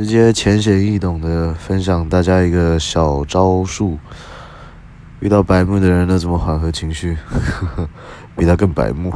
直接浅显易懂的分享大家一个小招数，遇到白目的人，那怎么缓和情绪？比他更白目。